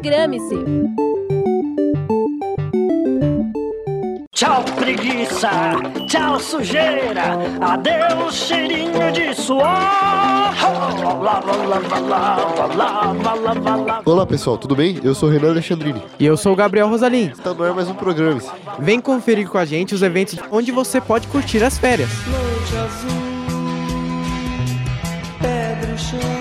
Programe-se. Tchau, preguiça. Tchau, sujeira. Adeus, cheirinho de suor. Olá pessoal, tudo bem? Eu sou o Renan Alexandrini. E eu sou o Gabriel Rosalim. Está no ar mais um programa. Vem conferir com a gente os eventos onde você pode curtir as férias. Noite azul, pedra e chão,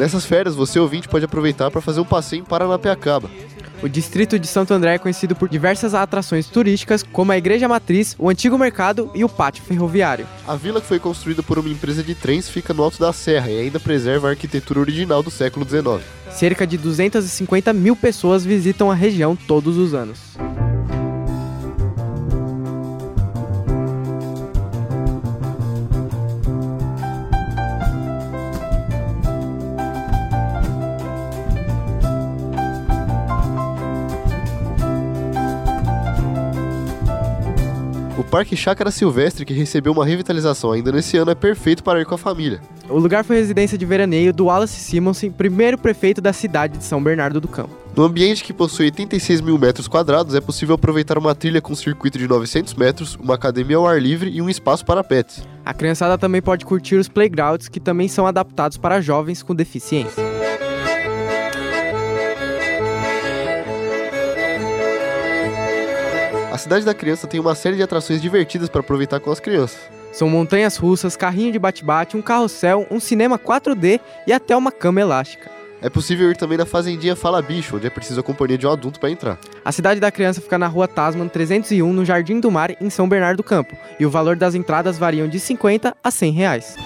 Nessas férias, você ouvinte pode aproveitar para fazer um passeio em Paranapiacaba. O distrito de Santo André é conhecido por diversas atrações turísticas, como a Igreja Matriz, o Antigo Mercado e o Pátio Ferroviário. A vila que foi construída por uma empresa de trens fica no alto da serra e ainda preserva a arquitetura original do século XIX. Cerca de 250 mil pessoas visitam a região todos os anos. O Parque Chácara Silvestre, que recebeu uma revitalização ainda nesse ano, é perfeito para ir com a família. O lugar foi residência de veraneio do Wallace Simonson, primeiro prefeito da cidade de São Bernardo do Campo. No ambiente que possui 86 mil metros quadrados, é possível aproveitar uma trilha com circuito de 900 metros, uma academia ao ar livre e um espaço para pets. A criançada também pode curtir os playgrounds, que também são adaptados para jovens com deficiência. Cidade da criança tem uma série de atrações divertidas para aproveitar com as crianças. São montanhas russas, carrinho de bate-bate, um carrossel, um cinema 4D e até uma cama elástica. É possível ir também na Fazendinha Fala Bicho, onde é preciso a companhia de um adulto para entrar. A cidade da criança fica na rua Tasman 301, no Jardim do Mar, em São Bernardo do Campo, e o valor das entradas variam de 50 a 100 reais.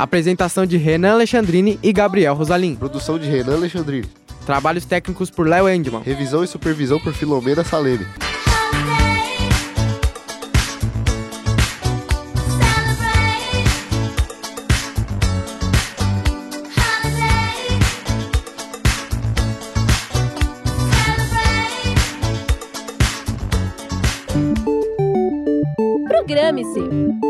Apresentação de Renan Alexandrini e Gabriel Rosalim. Produção de Renan Alexandrini. Trabalhos técnicos por Léo Endman. Revisão e supervisão por Filomena Saleme. Programe-se.